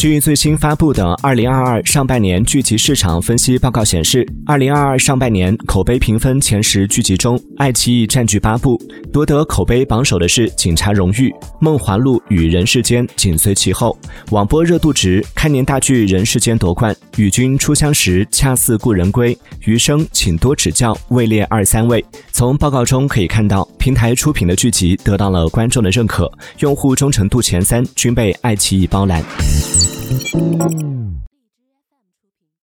据最新发布的《二零二二上半年剧集市场分析报告》显示，二零二二上半年口碑评分前十剧集中，爱奇艺占据八部，夺得口碑榜首的是《警察荣誉》，《梦华录》与《人世间》紧随其后。网播热度值，开年大剧《人世间》夺冠，《与君初相识》恰似故人归，《余生，请多指教》位列二三位。从报告中可以看到，平台出品的剧集得到了观众的认可，用户忠诚度前三均被爱奇艺包揽。